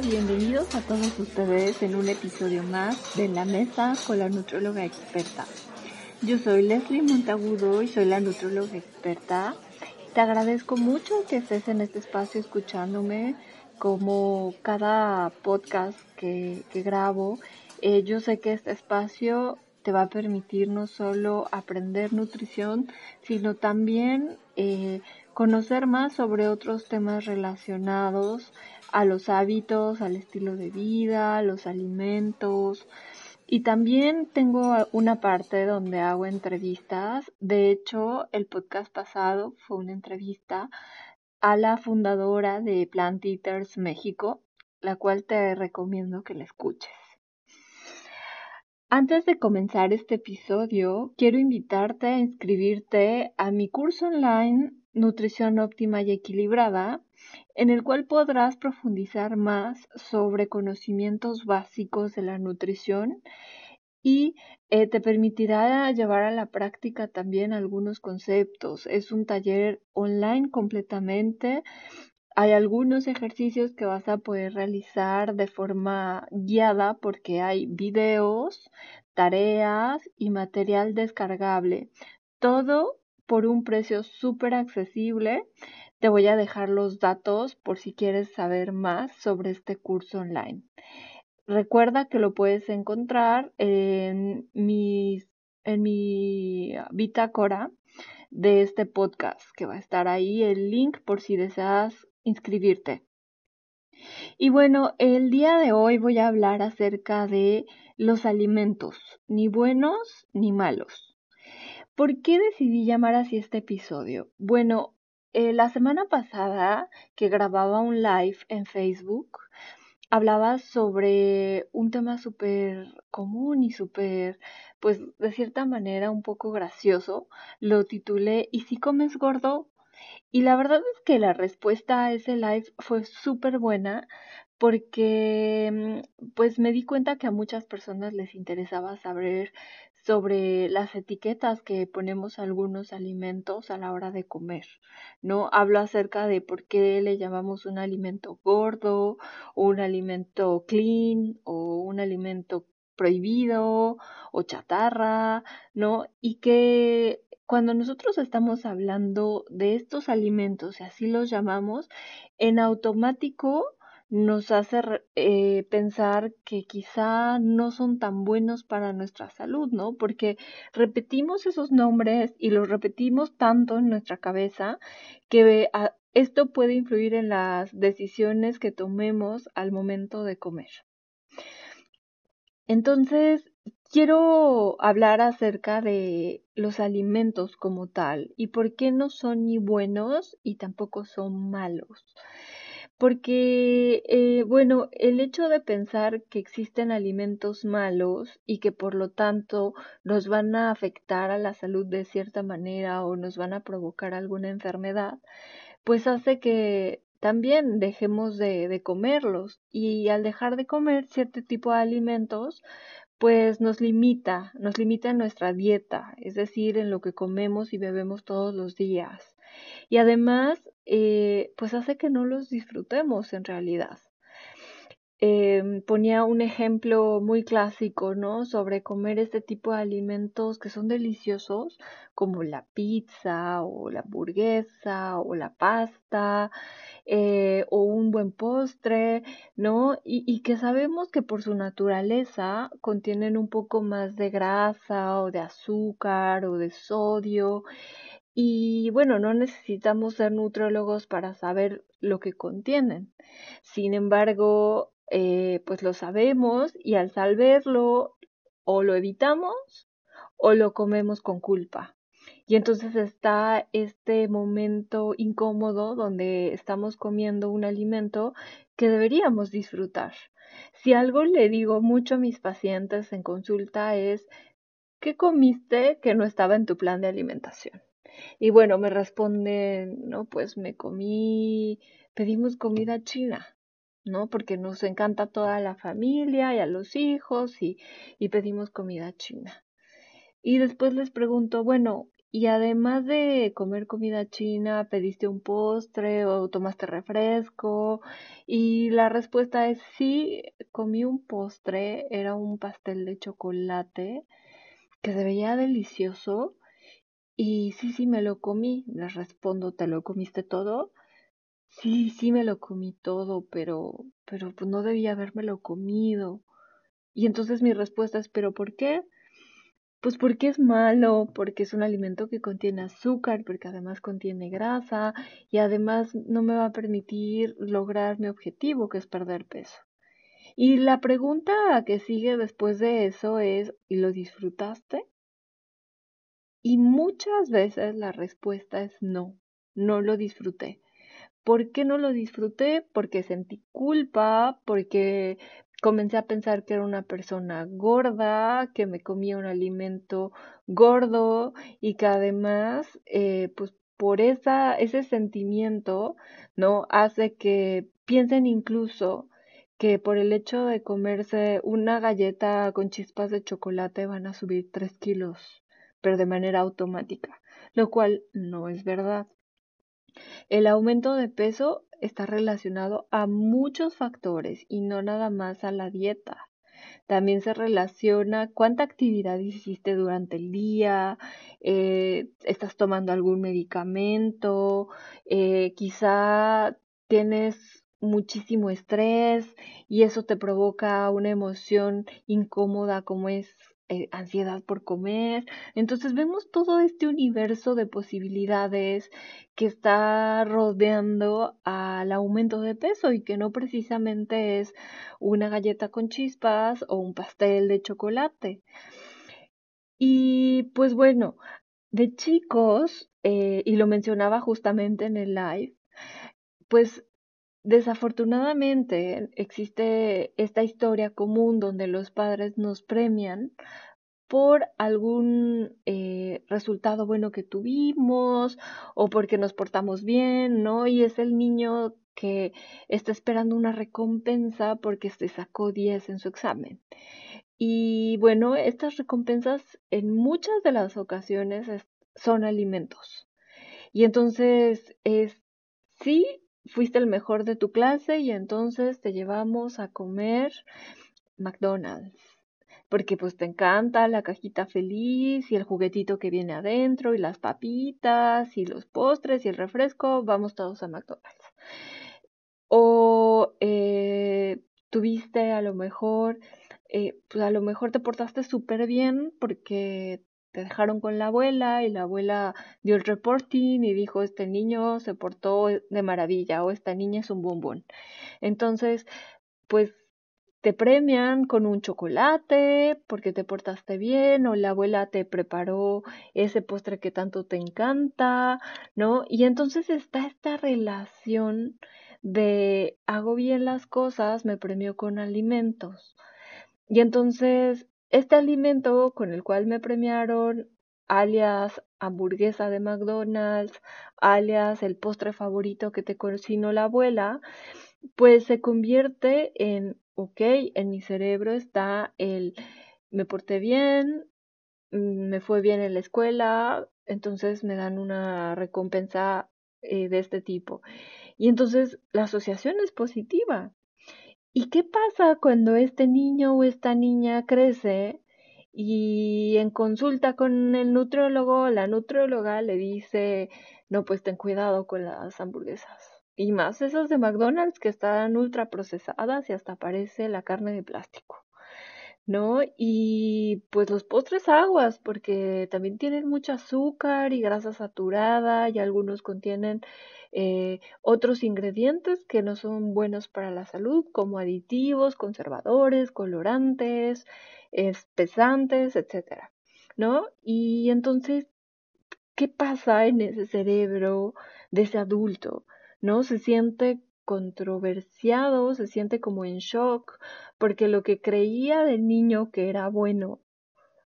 Bienvenidos a todos ustedes en un episodio más de La Mesa con la Nutróloga Experta. Yo soy Leslie Montagudo y soy la Nutróloga Experta. Te agradezco mucho que estés en este espacio escuchándome como cada podcast que, grabo. Eh, yo sé que este espacio te va a permitir no solo aprender nutrición, sino también eh, conocer más sobre otros temas relacionados a los hábitos, al estilo de vida, los alimentos. Y también tengo una parte donde hago entrevistas. De hecho, el podcast pasado fue una entrevista a la fundadora de Plant Eaters México, la cual te recomiendo que la escuches. Antes de comenzar este episodio, quiero invitarte a inscribirte a mi curso online Nutrición óptima y equilibrada, en el cual podrás profundizar más sobre conocimientos básicos de la nutrición y eh, te permitirá llevar a la práctica también algunos conceptos. Es un taller online completamente. Hay algunos ejercicios que vas a poder realizar de forma guiada porque hay videos, tareas y material descargable. Todo por un precio súper accesible te voy a dejar los datos por si quieres saber más sobre este curso online. Recuerda que lo puedes encontrar en, en mi bitácora de este podcast, que va a estar ahí el link por si deseas inscribirte. Y bueno, el día de hoy voy a hablar acerca de los alimentos, ni buenos ni malos. ¿Por qué decidí llamar así este episodio? Bueno, eh, la semana pasada que grababa un live en Facebook, hablaba sobre un tema súper común y súper, pues de cierta manera un poco gracioso. Lo titulé ¿Y si comes gordo? Y la verdad es que la respuesta a ese live fue súper buena porque mm, pues me di cuenta que a muchas personas les interesaba saber sobre las etiquetas que ponemos a algunos alimentos a la hora de comer, ¿no? Hablo acerca de por qué le llamamos un alimento gordo, un alimento clean, o un alimento prohibido, o chatarra, ¿no? Y que cuando nosotros estamos hablando de estos alimentos, y así los llamamos, en automático nos hace eh, pensar que quizá no son tan buenos para nuestra salud, ¿no? Porque repetimos esos nombres y los repetimos tanto en nuestra cabeza que ah, esto puede influir en las decisiones que tomemos al momento de comer. Entonces, quiero hablar acerca de los alimentos como tal y por qué no son ni buenos y tampoco son malos. Porque, eh, bueno, el hecho de pensar que existen alimentos malos y que por lo tanto nos van a afectar a la salud de cierta manera o nos van a provocar alguna enfermedad, pues hace que también dejemos de, de comerlos. Y al dejar de comer cierto tipo de alimentos, pues nos limita, nos limita en nuestra dieta, es decir, en lo que comemos y bebemos todos los días. Y además, eh, pues hace que no los disfrutemos en realidad. Em, ponía un ejemplo muy clásico, ¿no? Sobre comer este tipo de alimentos que son deliciosos, como la pizza o la hamburguesa o la pasta eh, o un buen postre, ¿no? Y, y que sabemos que por su naturaleza contienen un poco más de grasa o de azúcar o de sodio y bueno, no necesitamos ser nutrólogos para saber lo que contienen. Sin embargo, eh, pues lo sabemos y al saberlo o lo evitamos o lo comemos con culpa. Y entonces está este momento incómodo donde estamos comiendo un alimento que deberíamos disfrutar. Si algo le digo mucho a mis pacientes en consulta es, ¿qué comiste que no estaba en tu plan de alimentación? Y bueno, me responden, no, pues me comí, pedimos comida china, ¿no? Porque nos encanta toda la familia y a los hijos y, y pedimos comida china. Y después les pregunto, bueno, y además de comer comida china, pediste un postre o tomaste refresco. Y la respuesta es sí, comí un postre, era un pastel de chocolate que se veía delicioso. Y sí, sí, me lo comí. Les respondo, ¿te lo comiste todo? Sí, sí, me lo comí todo, pero, pero pues no debía lo comido. Y entonces mi respuesta es, ¿pero por qué? Pues porque es malo, porque es un alimento que contiene azúcar, porque además contiene grasa y además no me va a permitir lograr mi objetivo, que es perder peso. Y la pregunta que sigue después de eso es, ¿y lo disfrutaste? Y muchas veces la respuesta es no, no lo disfruté. ¿Por qué no lo disfruté? Porque sentí culpa, porque comencé a pensar que era una persona gorda, que me comía un alimento gordo y que además, eh, pues por esa, ese sentimiento, ¿no? Hace que piensen incluso que por el hecho de comerse una galleta con chispas de chocolate van a subir 3 kilos, pero de manera automática, lo cual no es verdad. El aumento de peso está relacionado a muchos factores y no nada más a la dieta. También se relaciona cuánta actividad hiciste durante el día, eh, estás tomando algún medicamento, eh, quizá tienes muchísimo estrés y eso te provoca una emoción incómoda como es eh, ansiedad por comer. Entonces vemos todo este universo de posibilidades que está rodeando al aumento de peso y que no precisamente es una galleta con chispas o un pastel de chocolate. Y pues bueno, de chicos, eh, y lo mencionaba justamente en el live, pues Desafortunadamente existe esta historia común donde los padres nos premian por algún eh, resultado bueno que tuvimos o porque nos portamos bien, ¿no? Y es el niño que está esperando una recompensa porque se sacó 10 en su examen. Y bueno, estas recompensas en muchas de las ocasiones son alimentos. Y entonces es, sí, fuiste el mejor de tu clase y entonces te llevamos a comer McDonald's. Porque pues te encanta la cajita feliz y el juguetito que viene adentro y las papitas y los postres y el refresco, vamos todos a McDonald's. O eh, tuviste a lo mejor, eh, pues a lo mejor te portaste súper bien porque te dejaron con la abuela y la abuela dio el reporting y dijo este niño se portó de maravilla o esta niña es un bombón. Entonces, pues te premian con un chocolate porque te portaste bien o la abuela te preparó ese postre que tanto te encanta, ¿no? Y entonces está esta relación de hago bien las cosas, me premio con alimentos. Y entonces este alimento con el cual me premiaron, alias hamburguesa de McDonald's, alias el postre favorito que te cocinó la abuela, pues se convierte en, ok, en mi cerebro está el, me porté bien, mm, me fue bien en la escuela, entonces me dan una recompensa eh, de este tipo. Y entonces la asociación es positiva. ¿Y qué pasa cuando este niño o esta niña crece y en consulta con el nutriólogo, la nutrióloga le dice, no, pues ten cuidado con las hamburguesas. Y más esas de McDonald's que están ultra procesadas y hasta parece la carne de plástico. ¿No? Y pues los postres aguas, porque también tienen mucho azúcar y grasa saturada y algunos contienen eh, otros ingredientes que no son buenos para la salud, como aditivos, conservadores, colorantes, espesantes, etcétera, ¿no? Y entonces, ¿qué pasa en ese cerebro de ese adulto? ¿No? Se siente controversiado, se siente como en shock, porque lo que creía del niño que era bueno,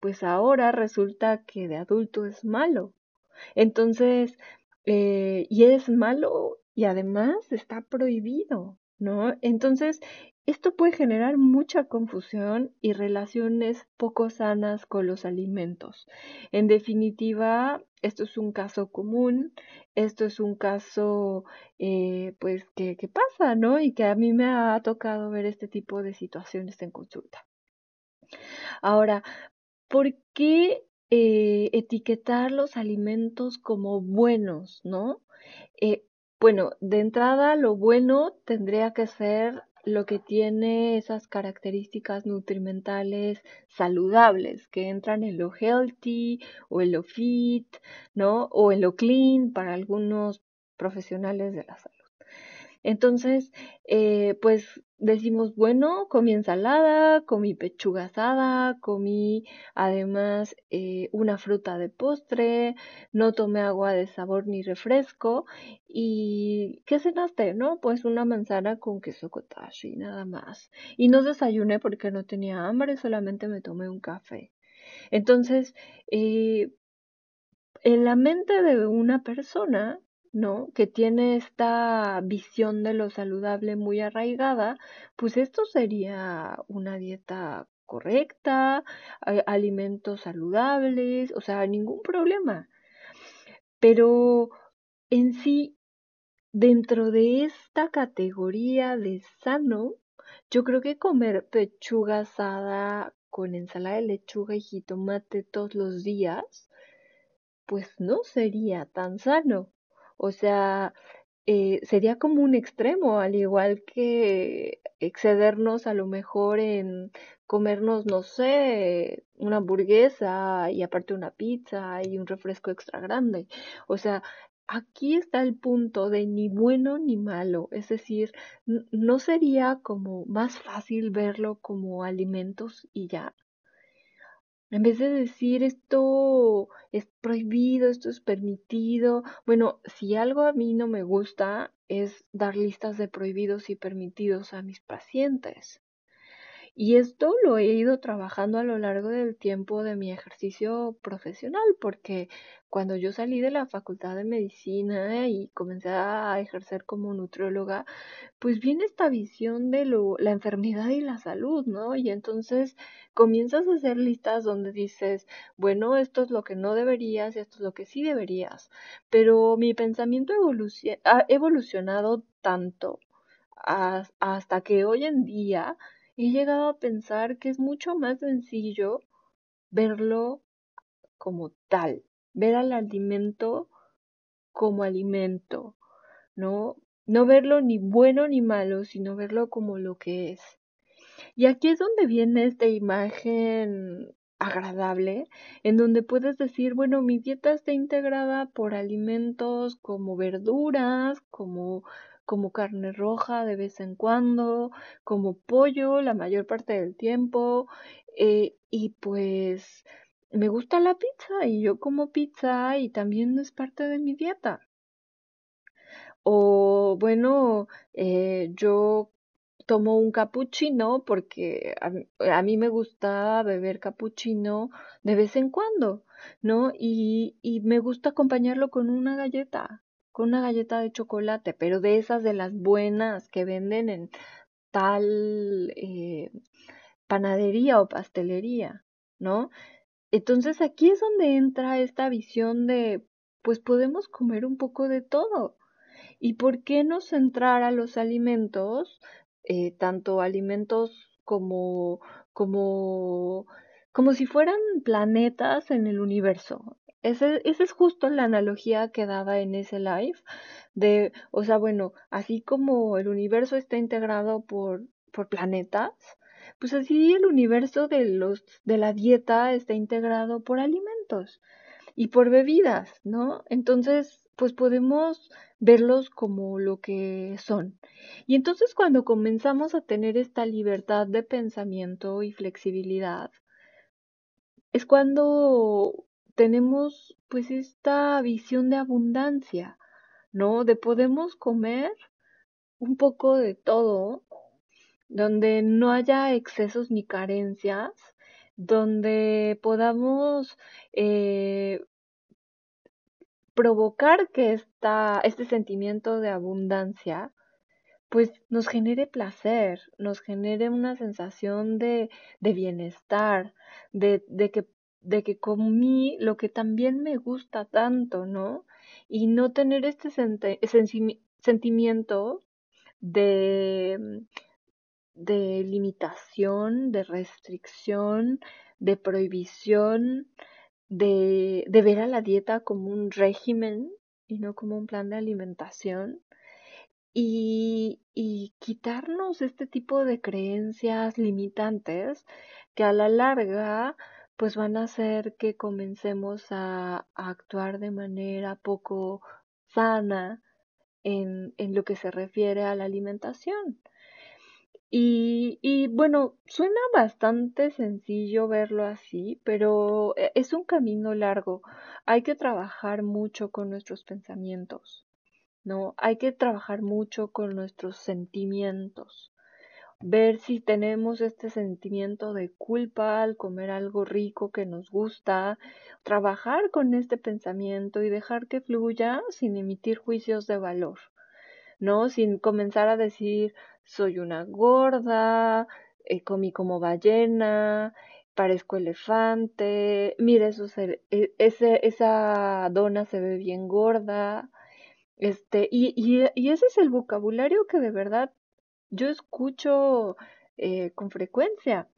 pues ahora resulta que de adulto es malo. Entonces, eh, y es malo y además está prohibido, ¿no? Entonces, esto puede generar mucha confusión y relaciones poco sanas con los alimentos. En definitiva, esto es un caso común, esto es un caso eh, pues que, pasa, ¿no? Y que a mí me ha tocado ver este tipo de situaciones en consulta. Ahora, ¿por qué eh, etiquetar los alimentos como buenos, ¿no? Eh, bueno, de entrada lo bueno tendría que ser lo que tiene esas características nutrimentales saludables que entran en lo healthy o en lo fit, ¿no? O en lo clean para algunos profesionales de la salud. Entonces, eh, pues decimos, bueno, comí ensalada, comí pechuga asada, comí además eh, una fruta de postre, no tomé agua de sabor ni refresco. ¿Y qué cenaste? No, pues una manzana con queso cottage y nada más. Y no desayuné porque no tenía hambre, solamente me tomé un café. Entonces, eh, en la mente de una persona, ¿no? Que tiene esta visión de lo saludable muy arraigada, pues esto sería una dieta correcta, alimentos saludables, o sea, ningún problema. Pero en sí, dentro de esta categoría de sano, yo creo que comer pechuga asada con ensalada de lechuga y jitomate todos los días, pues no sería tan sano. O sea, eh, sería como un extremo, al igual que excedernos a lo mejor en comernos, no sé, una hamburguesa y aparte una pizza y un refresco extra grande. O sea, aquí está el punto de ni bueno ni malo, es decir, no sería como más fácil verlo como alimentos y ya. En vez de decir esto es prohibido, esto es permitido, bueno, si algo a mí no me gusta es dar listas de prohibidos y permitidos a mis pacientes. Y esto lo he ido trabajando a lo largo del tiempo de mi ejercicio profesional, porque cuando yo salí de la facultad de medicina y comencé a ejercer como nutrióloga, pues viene esta visión de lo, la enfermedad y la salud, ¿no? Y entonces comienzas a hacer listas donde dices, bueno, esto es lo que no deberías esto es lo que sí deberías. Pero mi pensamiento ha evolucionado tanto hasta que hoy en día he llegado a pensar que es mucho más sencillo verlo como tal, ver al alimento como alimento, ¿no? No verlo ni bueno ni malo, sino verlo como lo que es. Y aquí es donde viene esta imagen agradable, en donde puedes decir, bueno, mi dieta está integrada por alimentos como verduras, como como carne roja de vez en cuando, como pollo la mayor parte del tiempo, eh, y pues me gusta la pizza y yo como pizza y también es parte de mi dieta. O bueno, eh, yo tomo un cappuccino porque a, mí me gusta beber cappuccino de vez en cuando, ¿no? Y, y me gusta acompañarlo con una galleta con una galleta de chocolate, pero de esas de las buenas que venden en tal eh, panadería o pastelería, ¿no? Entonces aquí es donde entra esta visión de, pues podemos comer un poco de todo. ¿Y por qué no centrar a los alimentos, eh, tanto alimentos como, como, como si fueran planetas en el universo? Esa es justo la analogía que daba en ese live de, o sea, bueno, así como el universo está integrado por, por planetas, pues así el universo de los, de la dieta está integrado por alimentos y por bebidas, ¿no? Entonces, pues podemos verlos como lo que son. Y entonces cuando comenzamos a tener esta libertad de pensamiento y flexibilidad, es cuando tenemos pues esta visión de abundancia, ¿no? De podemos comer un poco de todo, donde no haya excesos ni carencias, donde podamos eh, provocar que esta, este sentimiento de abundancia pues nos genere placer, nos genere una sensación de, de bienestar, de, de, que, de que comí lo que también me gusta tanto, ¿no? Y no tener este sentimiento de, de limitación, de restricción, de prohibición, de, de ver a la dieta como un régimen y no como un plan de alimentación y, y quitarnos este tipo de creencias limitantes que a la larga pues van a hacer que comencemos a, actuar de manera poco sana en, lo que se refiere a la alimentación. Y, y bueno, suena bastante sencillo verlo así, pero e, es un camino largo. Hay que trabajar mucho con nuestros pensamientos. ¿no? Hay que trabajar mucho con nuestros sentimientos, ver si tenemos este sentimiento de culpa al comer algo rico que nos gusta, trabajar con este pensamiento y dejar que fluya sin emitir juicios de valor, ¿no? Sin comenzar a decir soy una gorda, eh, comí como ballena, parezco elefante, mira, eso e, ese, esa dona se ve bien gorda, este, y, y, y ese es el vocabulario que de verdad yo escucho eh, con frecuencia,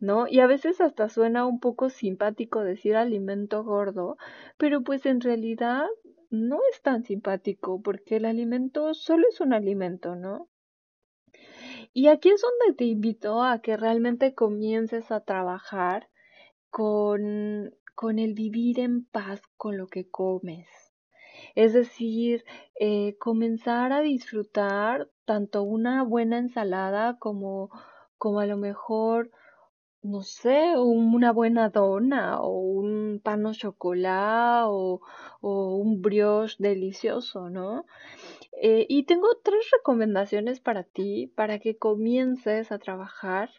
¿no? Y a veces hasta suena un poco simpático decir alimento gordo, pero pues en realidad no es tan simpático porque el alimento solo es un alimento, ¿no? Y aquí es donde te invito a que realmente comiences a trabajar con, con el vivir en paz con lo que comes. Es decir, eh, comenzar a disfrutar tanto una buena ensalada como, como a lo mejor, no sé, una buena dona o un pan o chocolate o, o un brioche delicioso, ¿no? Eh, y tengo tres recomendaciones para ti para que comiences a trabajar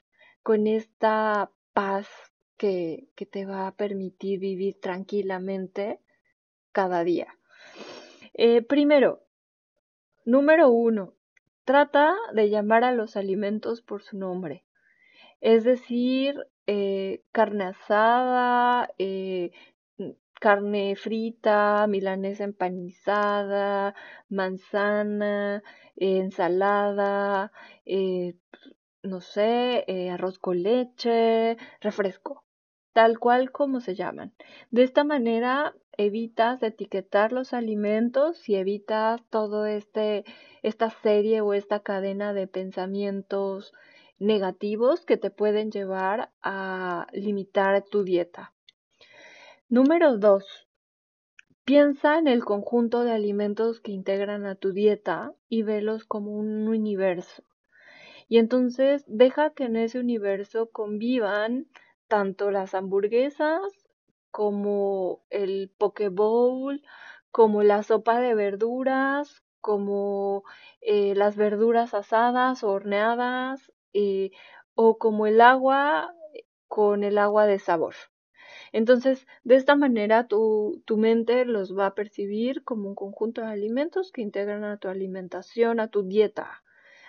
con esta paz que, que te va a permitir vivir tranquilamente cada día. Eh, primero, número uno, trata de llamar a los alimentos por su nombre. Es decir, eh, carne asada, eh, carne frita, milanesa empanizada, manzana, ensalada, no sé, arroz con leche, refresco tal cual como se llaman. De esta manera evitas etiquetar los alimentos y evitas todo este esta serie o esta cadena de pensamientos negativos que te pueden llevar a limitar tu dieta. Número 2. Piensa en el conjunto de alimentos que integran a tu dieta y velos como un universo. Y entonces deja que en ese universo convivan tanto las hamburguesas como el poke bowl, como la sopa de verduras, como eh, las verduras asadas o horneadas, eh, o como el agua con el agua de sabor. Entonces, de esta manera tu, tu mente los va a percibir como un conjunto de alimentos que integran a tu alimentación, a tu dieta,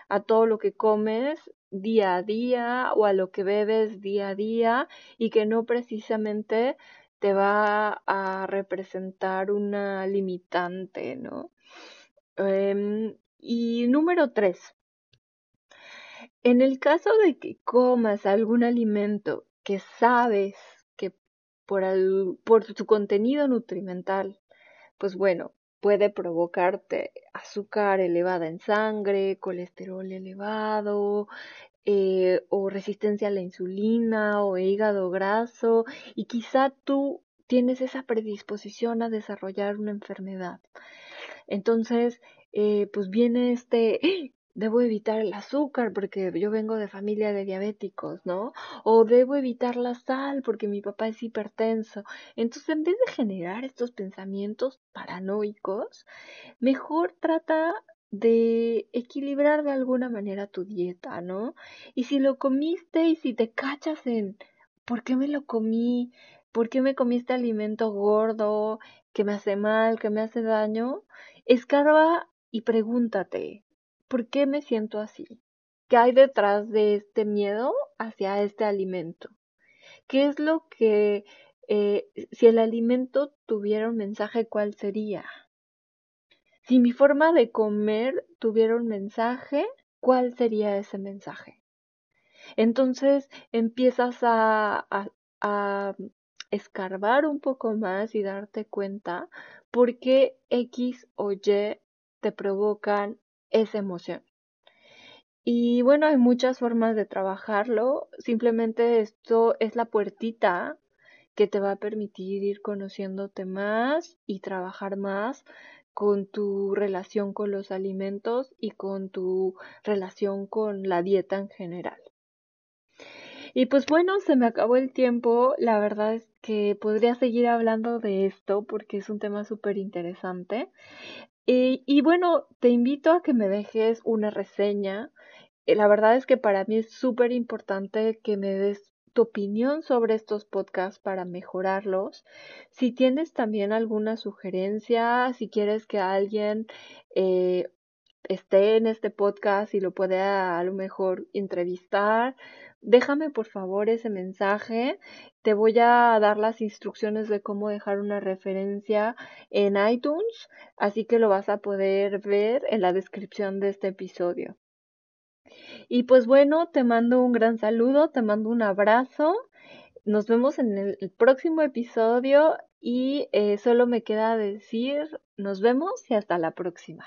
a todo lo que comes día a día o a lo que bebes día a día y que no precisamente te va a representar una limitante, ¿no? Em, y número tres, en el caso de que comas algún alimento que sabes que por, por su contenido nutrimental, pues bueno, puede provocarte azúcar elevada en sangre, colesterol elevado, eh, o resistencia a la insulina o hígado graso y quizá tú tienes esa predisposición a desarrollar una enfermedad. Entonces, eh, pues viene este, debo evitar el azúcar porque yo vengo de familia de diabéticos, ¿no? O debo evitar la sal porque mi papá es hipertenso. Entonces, en vez de generar estos pensamientos paranoicos, mejor trata de equilibrar de alguna manera tu dieta, ¿no? Y si lo comiste y si te cachas en ¿por qué me lo comí? ¿Por qué me comí este alimento gordo que me hace mal, que me hace daño? Escarba y pregúntate, ¿por qué me siento así? ¿Qué hay detrás de este miedo hacia este alimento? ¿Qué es lo que, eh, si el alimento tuviera un mensaje, cuál sería? Si mi forma de comer tuviera un mensaje, ¿cuál sería ese mensaje? Entonces empiezas a, a, escarbar un poco más y darte cuenta por qué X o Y te provocan esa emoción. Y bueno, hay muchas formas de trabajarlo. Simplemente esto es la puertita que te va a permitir ir conociéndote más y trabajar más con tu relación con los alimentos y con tu relación con la dieta en general. Y pues bueno, se me acabó el tiempo. La verdad es que podría seguir hablando de esto porque es un tema súper interesante. Y, y, bueno, te invito a que me dejes una reseña. Eh, la verdad es que para mí es súper importante que me des tu opinión sobre estos podcasts para mejorarlos. Si tienes también alguna sugerencia, si quieres que alguien eh, esté en este podcast y lo pueda a lo mejor entrevistar, déjame por favor ese mensaje. Te voy a dar las instrucciones de cómo dejar una referencia en iTunes, así que lo vas a poder ver en la descripción de este episodio. Y pues bueno, te mando un gran saludo, te mando un abrazo. Nos vemos en el próximo episodio y eh, solo me queda decir nos vemos y hasta la próxima.